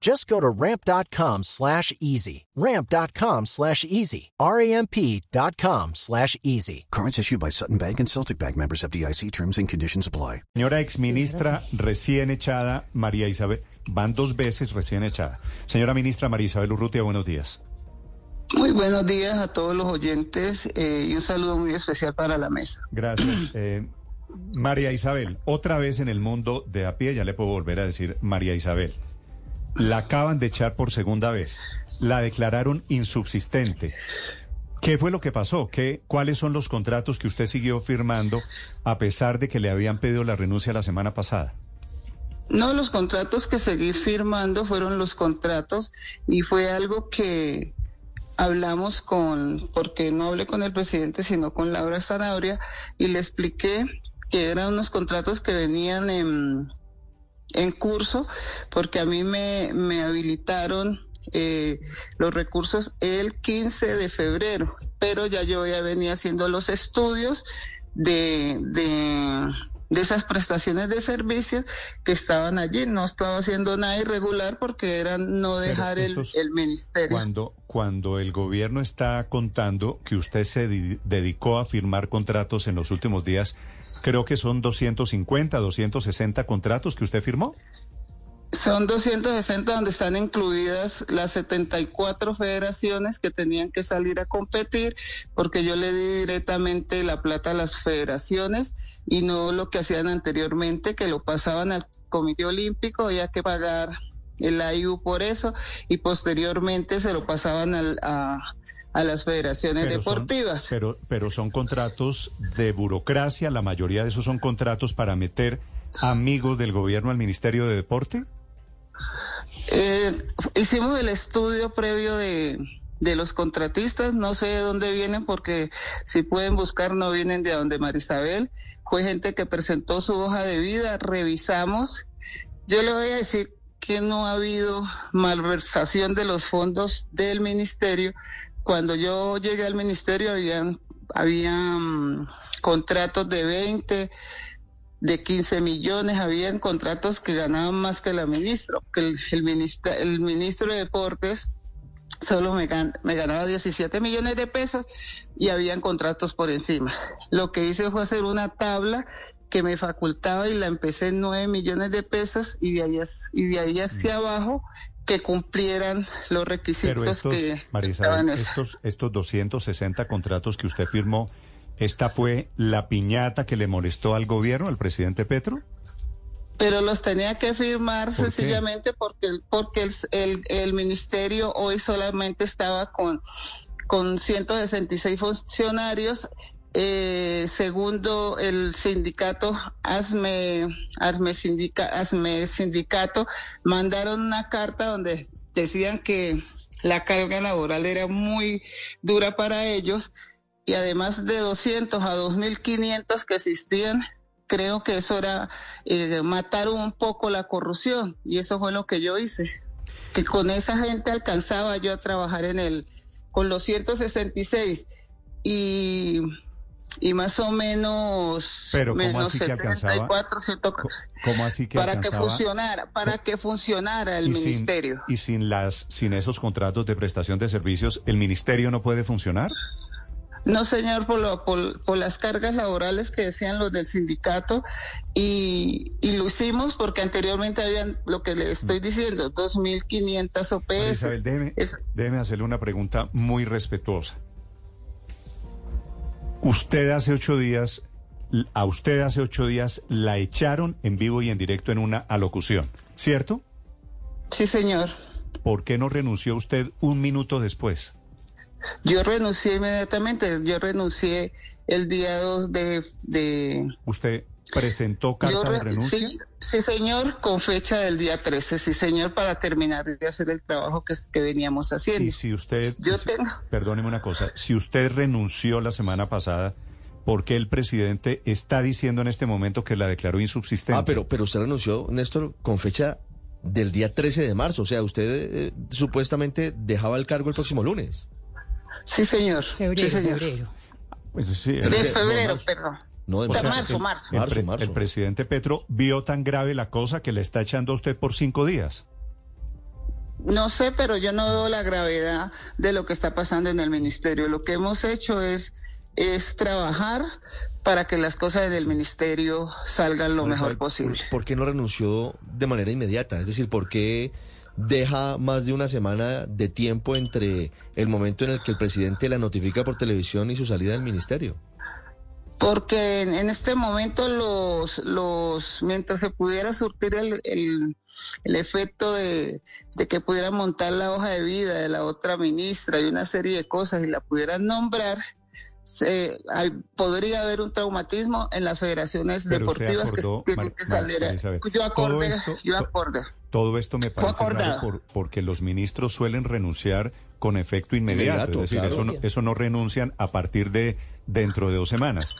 Just go to ramp.com slash easy. Ramp.com slash easy. R-A-M-P.com slash easy. Cards issued by Sutton Bank and Celtic Bank members of DIC terms and conditions apply. Señora exministra recién echada, María Isabel, van dos veces recién echada. Señora ministra María Isabel Urrutia, buenos días. Muy buenos días a todos los oyentes eh, y un saludo muy especial para la mesa. Gracias. Eh, María Isabel, otra vez en el mundo de a pie, ya le puedo volver a decir María Isabel. La acaban de echar por segunda vez. La declararon insubsistente. ¿Qué fue lo que pasó? ¿Qué, ¿Cuáles son los contratos que usted siguió firmando a pesar de que le habían pedido la renuncia la semana pasada? No, los contratos que seguí firmando fueron los contratos y fue algo que hablamos con, porque no hablé con el presidente, sino con Laura Zanabria, y le expliqué que eran unos contratos que venían en, en curso, porque a mí me, me habilitaron eh, los recursos el 15 de febrero, pero ya yo ya venía haciendo los estudios de, de, de esas prestaciones de servicios que estaban allí. No estaba haciendo nada irregular porque era no dejar el, el, ministerio. Cuando, cuando el gobierno está contando que usted se dedicó a firmar contratos en los últimos días, creo que son 250, 260 contratos que usted firmó. Son 260 donde están incluidas las 74 federaciones que tenían que salir a competir porque yo le di directamente la plata a las federaciones y no lo que hacían anteriormente que lo pasaban al Comité Olímpico, había que pagar el AIU por eso y posteriormente se lo pasaban al, a, a las federaciones pero deportivas. Son, pero, pero son contratos de burocracia, la mayoría de esos son contratos para meter amigos del gobierno al Ministerio de Deporte. Eh, hicimos el estudio previo de, de los contratistas, no sé de dónde vienen porque si pueden buscar no vienen de donde Marisabel, fue gente que presentó su hoja de vida, revisamos. Yo le voy a decir que no ha habido malversación de los fondos del ministerio. Cuando yo llegué al ministerio habían, habían contratos de 20, de 15 millones, habían contratos que ganaban más que la ministra, que el, el, ministra, el ministro de Deportes solo me, gan, me, ganaba 17 millones de pesos y habían contratos por encima. Lo que hice fue hacer una tabla que me facultaba y la empecé en 9 millones de pesos y de ahí, y de ahí hacia abajo que cumplieran los requisitos estos, que Marisabel, estos, estos 260 contratos que usted firmó, ¿esta fue la piñata que le molestó al gobierno, al presidente Petro? pero los tenía que firmar sencillamente porque porque el, el, el, ministerio hoy solamente estaba con con 166 funcionarios eh, segundo el sindicato ASME ASME, sindica, ASME sindicato mandaron una carta donde decían que la carga laboral era muy dura para ellos y además de 200 a 2500 que existían creo que eso era eh, matar un poco la corrupción y eso fue lo que yo hice. Que con esa gente alcanzaba yo a trabajar en el, con los 166 y, y más o menos. Pero ¿cómo menos así que alcanzaba? 100, ¿Cómo así que para alcanzaba? que funcionara, para que funcionara el y ministerio. Sin, y sin las, sin esos contratos de prestación de servicios, ¿el ministerio no puede funcionar? No, señor, por, lo, por, por, las cargas laborales que decían los del sindicato y, y, lo hicimos porque anteriormente habían, lo que le estoy diciendo, 2.500 OPS. Isabel, déjeme, es... déjeme hacerle una pregunta muy respetuosa. Usted hace ocho días a usted hace ocho días la echaron en vivo y en directo en una alocución, ¿cierto? Sí, señor. ¿Por qué no renunció usted un minuto después? Yo renuncié inmediatamente. Yo renuncié el día 2 de... de ¿Usted presentó yo carta de re- renuncia? sí, sí, señor, con fecha del día 13, sí, señor, para terminar de hacer el trabajo que, que veníamos haciendo. Y si usted, Yo si- tengo- perdóneme una cosa, si usted renunció la semana pasada, ¿por qué el presidente está diciendo en este momento que la declaró insubsistente? Ah, pero, pero usted renunció, Néstor, con fecha del día 13 de marzo. O sea, usted eh, supuestamente dejaba el cargo el próximo lunes. Sí, señor. Febrero, sí, señor. febrero. Pues sí, el- De no, febrero, marzo. perdón. No, de o sea, marzo, el- marzo. el Marzo. El presidente Petro vio tan grave la cosa que le está echando a usted por cinco días. No sé, pero yo no veo la gravedad de lo que está pasando en el ministerio. Lo que hemos hecho es, es trabajar para que las cosas en el ministerio salgan lo mejor posible. ¿Por, por qué no renunció de manera inmediata? Es decir, ¿por qué deja más de una semana de tiempo entre el momento en el que el presidente la notifica por televisión y su salida del ministerio? Porque en, en este momento los, los, mientras se pudiera surtir el, el, el efecto de, de que pudiera montar la hoja de vida de la otra ministra y una serie de cosas y la pudieran nombrar, se, hay- podría haber un traumatismo en las federaciones Pero deportivas acordó, que tienen que salir. Isabel, yo esto- yo to- acordé. Todo esto me parece raro por- porque los ministros suelen renunciar con efecto inmediato. Inmediato, es decir, claro. eso, no, eso no renuncian a partir de dentro de dos semanas.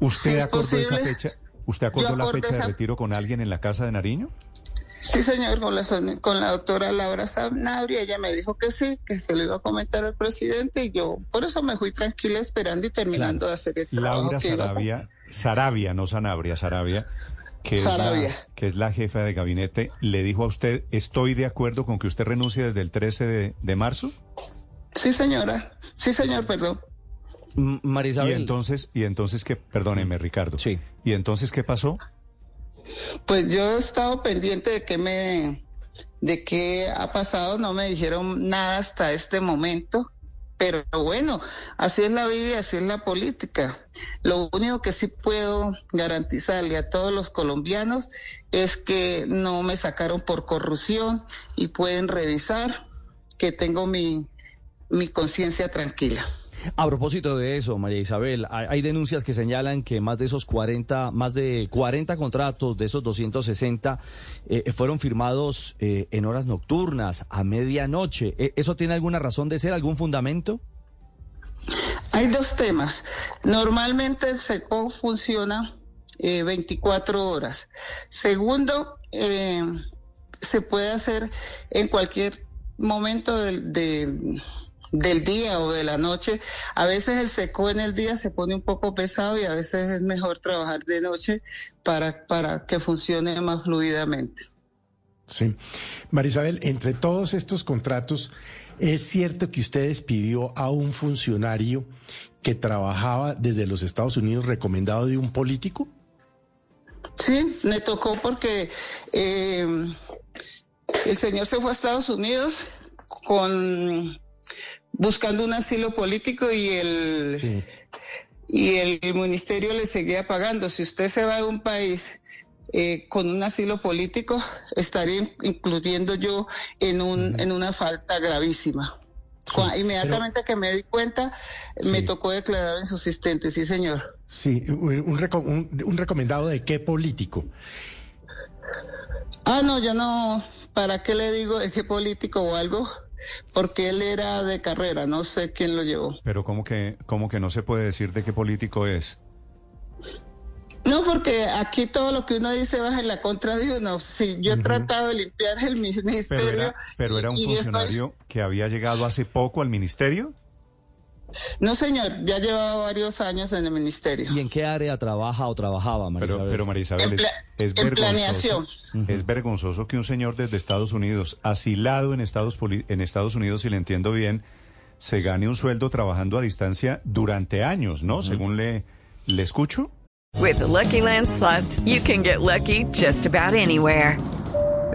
¿Usted Sí, es acordó esa fecha? ¿Usted acordó la fecha de retiro con alguien en la casa de Nariño? Sí, señor, con la, con la doctora Laura Sanabria, ella me dijo que sí, que se lo iba a comentar al presidente y yo por eso me fui tranquila esperando y terminando de hacer el trabajo Laura a. Sarabia, Sarabia, no Sanabria, Sarabia, que es, la, que es la jefa de gabinete, le dijo a usted, estoy de acuerdo con que usted renuncie desde el 13 de, de marzo. Sí, señora. Sí, señor, perdón. M- María Y entonces, y entonces que, perdóneme Ricardo. Sí. ¿Y entonces qué pasó? Pues yo he estado pendiente de qué me, de qué ha pasado, no me dijeron nada hasta este momento. Pero bueno, así es la vida y así es la política. Lo único que sí puedo garantizarle a todos los colombianos es que no me sacaron por corrupción y pueden revisar que tengo mi, mi conciencia tranquila. A propósito de eso, María Isabel, hay, denuncias que señalan que más de esos 40, más de 40 contratos de esos 260 eh, fueron firmados eh, en horas nocturnas, a medianoche. Eh, ¿Eso tiene alguna razón de ser, algún fundamento? Hay dos temas. Normalmente el SECO funciona eh, 24 horas. Segundo, eh, se puede hacer en cualquier momento del, de- del día o de la noche. A veces el SECO en el día se pone un poco pesado y a veces es mejor trabajar de noche para, para que funcione más fluidamente. Sí. Marisabel, entre todos estos contratos, ¿es cierto que usted despidió a un funcionario que trabajaba desde los Estados Unidos recomendado de un político? Sí, me tocó porque eh, el señor se fue a Estados Unidos con buscando un asilo político y el Sí. y el ministerio le seguía pagando. Si usted se va de un país eh, con un asilo político, estaría in- incluyendo yo en un en una falta gravísima. Sí, Inmediatamente que me di cuenta, me tocó declarar insubsistente, sí señor. Sí, un, un reco- un- un recomendado de qué político. Ah, no, yo no, ¿para qué le digo es que político o algo? Porque él era de carrera, no sé quién lo llevó. Pero ¿cómo que, cómo que no se puede decir de qué político es? No, porque aquí todo lo que uno dice va en la contra de uno. Si yo he tratado de limpiar el ministerio. Pero era, pero era un estoy- funcionario que había llegado hace poco al ministerio. No, señor, ya llevaba varios años en el ministerio. ¿Y en qué área trabaja o trabajaba, María Pero, Isabel? pero María Isabel, En es, pla- es en vergonzoso. planeación. Es vergonzoso que un señor desde Estados Unidos, asilado en Estados, en Estados Unidos, si le entiendo bien, se gane un sueldo trabajando a distancia durante años, ¿no? Según le, le escucho. With the Lucky Land slots, you can get lucky just about anywhere.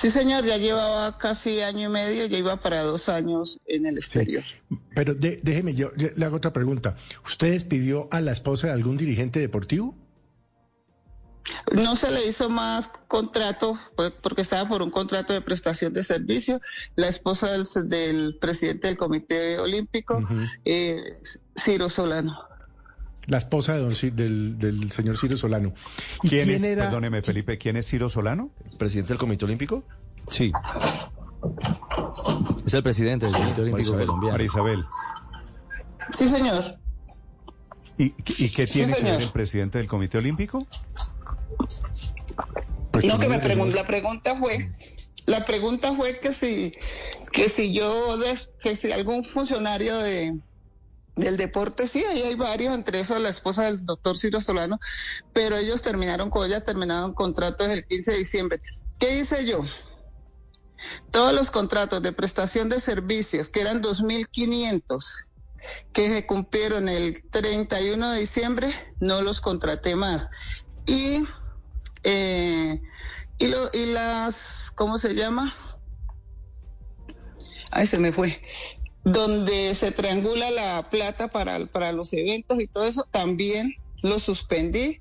Sí, señor, ya llevaba casi año y medio, ya iba para dos años en el exterior. Sí. Pero de, déjeme, yo le hago otra pregunta. ¿Usted despidió a la esposa de algún dirigente deportivo? No se le hizo más contrato porque estaba por un contrato de prestación de servicio. La esposa del, del presidente del Comité Olímpico, uh -huh. eh, Ciro Solano. La esposa de don, del, del, señor Ciro Solano. ¿Y ¿Quién, quién es, era? Perdóneme, Felipe, ¿quién es Ciro Solano? ¿Presidente del Comité Olímpico? Sí. Es el presidente del Comité Olímpico Marisabel, colombiano. María Isabel. Sí, señor. ¿Y, y qué tiene sí, que ver el presidente del Comité Olímpico? Pues no, que me pregun la pregunta fue, la pregunta fue que si, que si yo, que si algún funcionario de, del deporte, sí, ahí hay varios, entre esos la esposa del doctor Ciro Solano, pero ellos terminaron con ella, terminaron contratos el 15 de diciembre. ¿Qué hice yo? Todos los contratos de prestación de servicios, que eran 2.500, que se cumplieron el 31 de diciembre, no los contraté más. Y, eh, y, lo, y las, ¿cómo se llama? Ay, se me fue donde se triangula la plata para, para los eventos y todo eso, también lo suspendí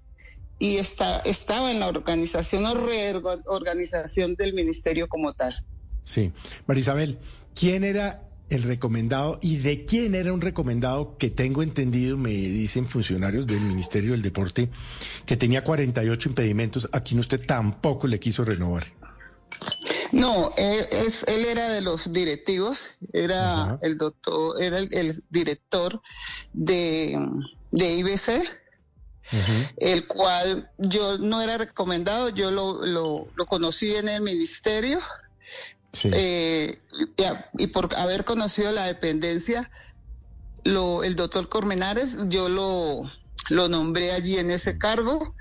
y está, estaba en la organización o reorganización del ministerio como tal. Sí. Marisabel, ¿quién era el recomendado y de quién era un recomendado que tengo entendido, me dicen funcionarios del Ministerio del Deporte, que tenía 48 impedimentos, a quien usted tampoco le quiso renovar? No, él, es, él era de los directivos, era Ajá. el doctor, era el, el director de, de IBC, uh -huh. el cual yo no era recomendado, yo lo, lo, lo conocí en el ministerio. Sí. Eh, y, y, por haber conocido la dependencia, lo, el doctor Cormenares, yo lo, lo nombré allí en ese cargo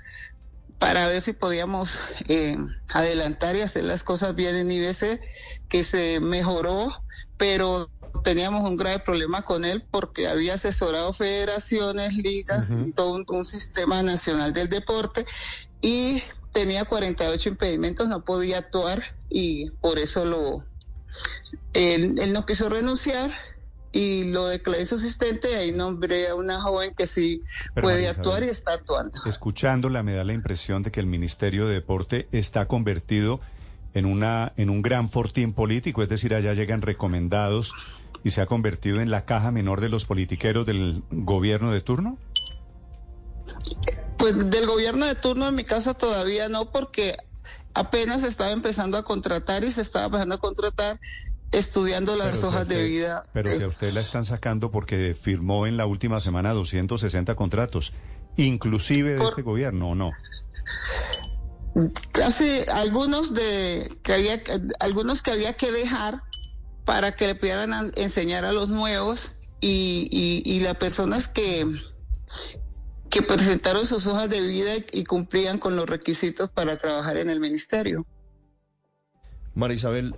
para ver si podíamos eh, adelantar y hacer las cosas bien en IBC, que se mejoró, pero teníamos un grave problema con él porque había asesorado federaciones, ligas, uh -huh. todo un, un, sistema nacional del deporte y tenía 48 impedimentos, no podía actuar y por eso lo él, él no quiso renunciar y lo declaré su asistente y ahí nombré a una joven que sí Pero puede María actuar Isabel, y está actuando. Escuchándola me da la impresión de que el Ministerio de Deporte está convertido en una en un gran fortín político, es decir, allá llegan recomendados y se ha convertido en la caja menor de los politiqueros del gobierno de turno. Pues del gobierno de turno en mi casa todavía no, porque apenas estaba empezando a contratar y se estaba empezando a contratar estudiando las pero hojas si usted, de vida. Pero si a usted la están sacando porque firmó en la última semana 260 contratos, inclusive de Por... este gobierno, ¿o no? Casi algunos de que había algunos que había que dejar para que le pudieran enseñar a los nuevos y, y, y las personas que que presentaron sus hojas de vida y cumplían con los requisitos para trabajar en el ministerio. María Isabel,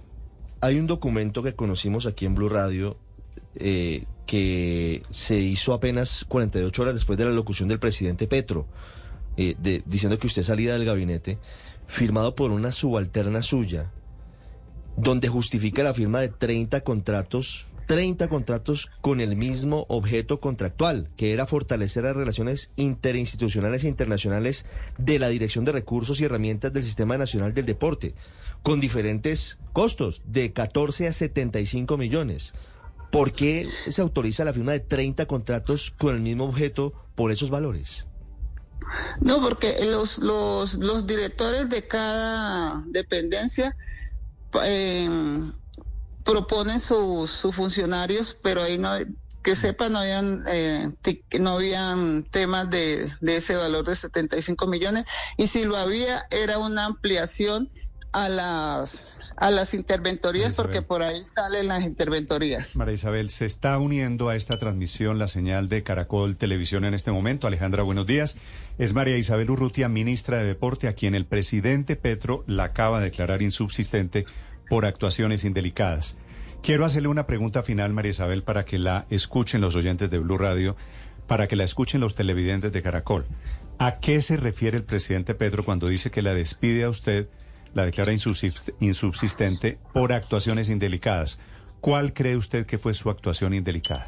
hay un documento que conocimos aquí en Blue Radio eh, que se hizo apenas 48 horas después de la locución del presidente Petro, eh, de, diciendo que usted salía del gabinete, firmado por una subalterna suya, donde justifica la firma de 30 contratos 30 contratos con el mismo objeto contractual, que era fortalecer las relaciones interinstitucionales e internacionales de la Dirección de Recursos y Herramientas del Sistema Nacional del Deporte, con diferentes costos, de 14 a 75 millones. ¿Por qué se autoriza la firma de 30 contratos con el mismo objeto por esos valores? No, porque los, los, los directores de cada dependencia eh, proponen sus, sus funcionarios, pero ahí no, que sepa, no habían, eh, no habían temas de, de ese valor de 75 millones, y si lo había, era una ampliación a las a las interventorías porque por ahí salen las interventorías. María Isabel, se está uniendo a esta transmisión la señal de Caracol Televisión en este momento. Alejandra, buenos días. Es María Isabel Urrutia, ministra de Deporte, a quien el presidente Petro la acaba de declarar insubsistente por actuaciones indelicadas. Quiero hacerle una pregunta final, María Isabel, para que la escuchen los oyentes de Blue Radio, para que la escuchen los televidentes de Caracol. ¿A qué se refiere el presidente Petro cuando dice que la despide a usted, la declara insubsist- insubsistente por actuaciones indelicadas? ¿Cuál cree usted que fue su actuación indelicada?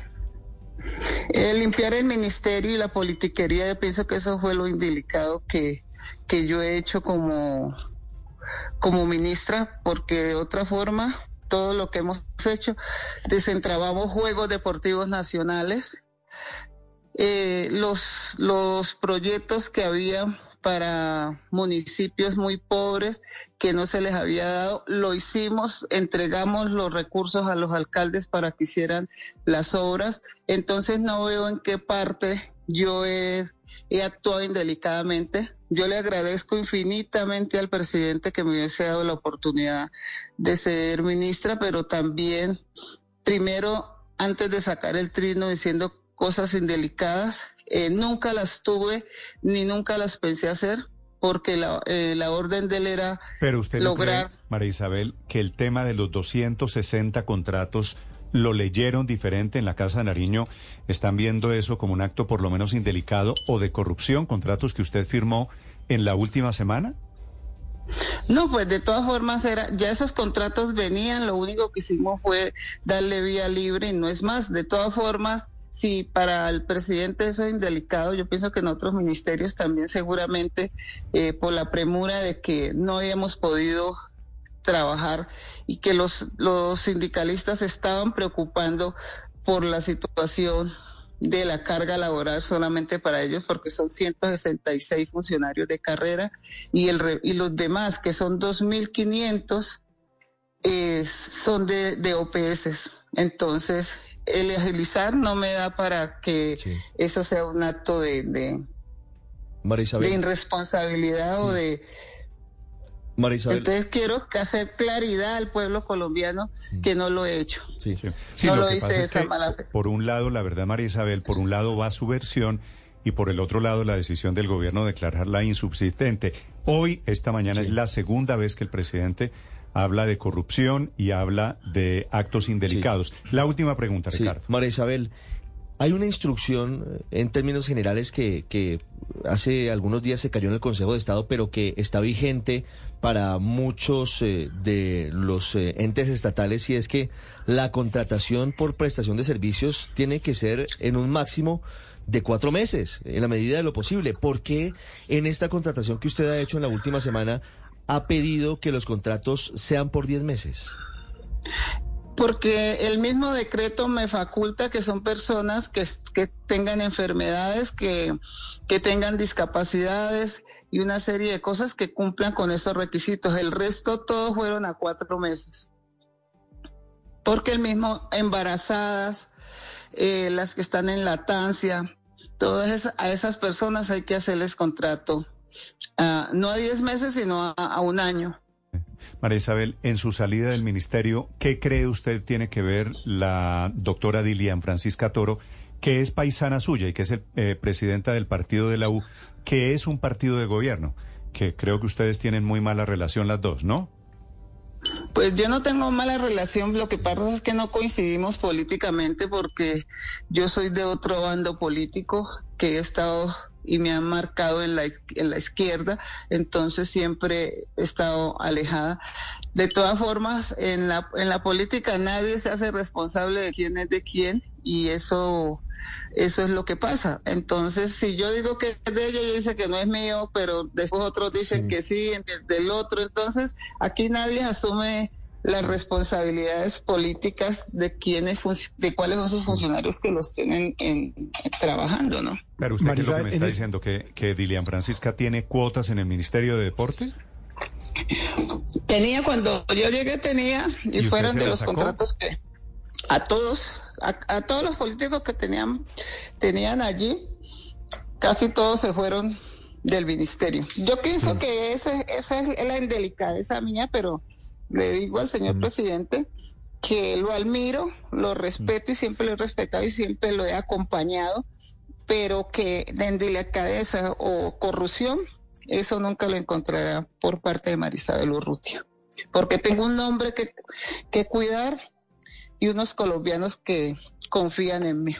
Eh, limpiar el ministerio y la politiquería, yo pienso que eso fue lo indelicado que, que yo he hecho como, como ministra, porque de otra forma, todo lo que hemos hecho, desentrabamos Juegos Deportivos Nacionales, eh, los, los proyectos que había para municipios muy pobres que no se les había dado, lo hicimos, entregamos los recursos a los alcaldes para que hicieran las obras, entonces no veo en qué parte yo he, he actuado indelicadamente. Yo le agradezco infinitamente al presidente que me hubiese dado la oportunidad de ser ministra, pero también, primero, antes de sacar el trino diciendo cosas indelicadas, eh, nunca las tuve ni nunca las pensé hacer porque la, eh, la orden de él era Pero usted no lograr... cree, María Isabel, que el tema de los 260 contratos lo leyeron diferente en la Casa de Nariño. ¿Están viendo eso como un acto por lo menos indelicado o de corrupción, contratos que usted firmó en la última semana? No, pues de todas formas era, ya esos contratos venían, lo único que hicimos fue darle vía libre y no es más. De todas formas, si para el presidente eso es indelicado, yo pienso que en otros ministerios también seguramente eh, por la premura de que no habíamos podido trabajar y que los, los sindicalistas estaban preocupando por la situación de la carga laboral solamente para ellos, porque son 166 funcionarios de carrera y, el, y los demás, que son 2.500, eh, son de, de OPS. Entonces, el agilizar no me da para que Sí. eso sea un acto de, de, de irresponsabilidad o de... María Isabel. Entonces, quiero que hacer claridad al pueblo colombiano que no lo he hecho. sí. Sí, Sí, No lo lo que hice pasa de es esa que, mala fe. por un lado, la verdad, María Isabel, por un lado va su versión y por el otro lado la decisión del gobierno de declararla insubsistente. Hoy, esta mañana, Sí. es la segunda vez que el presidente habla de corrupción y habla de actos indelicados. La última pregunta, Sí, Ricardo. María Isabel, hay una instrucción eh, en términos generales que, que hace algunos días se cayó en el Consejo de Estado, pero que está vigente para muchos eh, de los eh, entes estatales y es que la contratación por prestación de servicios tiene que ser en un máximo de cuatro meses, en la medida de lo posible. ¿Por qué en esta contratación que usted ha hecho en la última semana ha pedido que los contratos sean por diez meses? Porque el mismo decreto me faculta que son personas que, que tengan enfermedades, que, que tengan discapacidades y una serie de cosas que cumplan con esos requisitos. El resto todos fueron a cuatro meses. Porque el mismo embarazadas, eh, las que están en latancia, todas a esas personas hay que hacerles contrato. ah, no a diez meses, sino a un año. María Isabel, en su salida del ministerio, ¿qué cree usted tiene que ver la doctora Dilian Francisca Toro, que es paisana suya y que es el, eh, presidenta del partido de la U, que es un partido de gobierno? Que creo que ustedes tienen muy mala relación las dos, ¿no? Pues yo no tengo mala relación, lo que pasa es que no coincidimos políticamente porque yo soy de otro bando político que he estado y me han marcado en la, en la izquierda, entonces siempre he estado alejada. De todas formas, en la, en la política nadie se hace responsable de quién es de quién y eso, eso es lo que pasa. Entonces, si yo digo que es de ella, ella dice que no es mío, pero después otros dicen que sí, del, del otro. Entonces, aquí nadie asume las responsabilidades políticas de quiénes de cuáles son sus funcionarios que los tienen en, en, trabajando, ¿no? Pero usted ¿qué es lo que me está es- diciendo que, que Dilian Francisca tiene cuotas en el Ministerio de Deporte. Tenía cuando yo llegué tenía y, ¿Y usted fueron de los sacó? contratos que a todos a, a todos los políticos que tenían tenían allí casi todos se fueron del ministerio. Yo pienso que ese esa es la indelicadeza mía, pero le digo al señor presidente que lo admiro, lo respeto y siempre lo he respetado y siempre lo he acompañado, pero que delicadeza o corrupción, eso nunca lo encontrará por parte de Marisabel Urrutia. Porque tengo un nombre que, que cuidar y unos colombianos que confían en mí.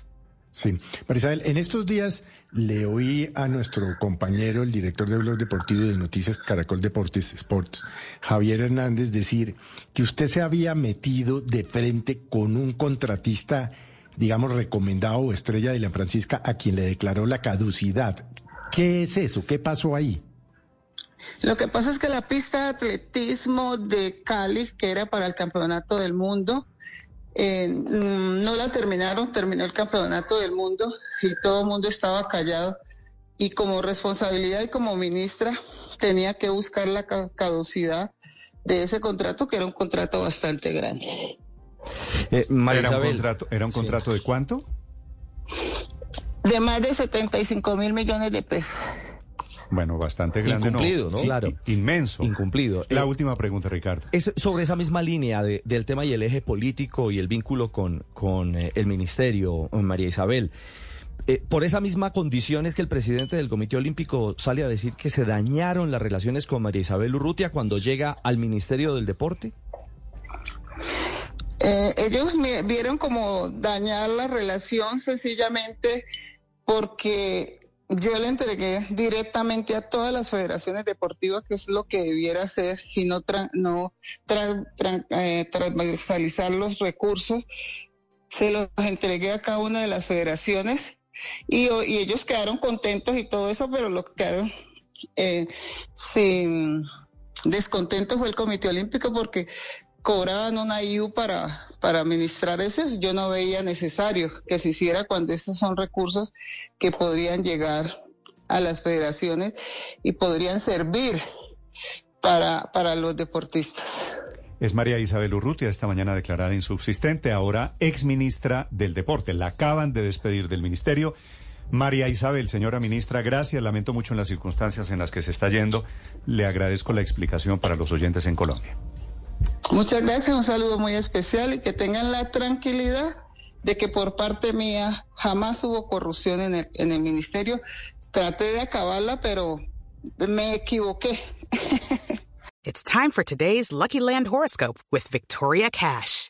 Sí, Marisabel, en estos días le oí a nuestro compañero, el director de Blog Deportivo de Noticias Caracol Deportes Sports, Javier Hernández, decir que usted se había metido de frente con un contratista, digamos, recomendado o estrella de la Francisca, a quien le declaró la caducidad. ¿Qué es eso? ¿Qué pasó ahí? Lo que pasa es que la pista de atletismo de Cali, que era para el campeonato del mundo, eh, mm, no la terminaron, terminó el campeonato del mundo y todo el mundo estaba callado. Y como responsabilidad y como ministra tenía que buscar la caducidad de ese contrato, que era un contrato bastante grande. Eh, ¿Era, un contrato, ¿Era un contrato de cuánto? De más de 75 mil millones de pesos. Bueno, bastante grande. Incumplido, ¿no? Claro. Inmenso. Incumplido. La Eh, última pregunta, Ricardo. Es sobre esa misma línea de- del tema y el eje político y el vínculo con, con eh, el ministerio, eh, María Isabel. Eh, por esa misma condición es que el presidente del Comité Olímpico sale a decir que se dañaron las relaciones con María Isabel Urrutia cuando llega al Ministerio del Deporte. Eh, ellos me vieron como dañar la relación sencillamente porque yo le entregué directamente a todas las federaciones deportivas que es lo que debiera hacer y no tra- no tra- tra- eh, transversalizar los recursos. Se los entregué a cada una de las federaciones y, ellos quedaron contentos y todo eso, pero lo que quedaron eh, sin descontento fue el Comité Olímpico porque cobraban una IU para, para administrar eso, yo no veía necesario que se hiciera cuando esos son recursos que podrían llegar a las federaciones y podrían servir para, para los deportistas. Es María Isabel Urrutia, esta mañana declarada insubsistente, ahora ex ministra del Deporte. La acaban de despedir del ministerio. María Isabel, señora ministra, gracias. Lamento mucho en las circunstancias en las que se está yendo. Le agradezco la explicación para los oyentes en Colombia. Muchas gracias, un saludo muy especial y que tengan la tranquilidad de que por parte mía jamás hubo corrupción en el, en el ministerio. Traté de acabarla, pero me equivoqué. It's time for today's Lucky Land horoscope with Victoria Cash.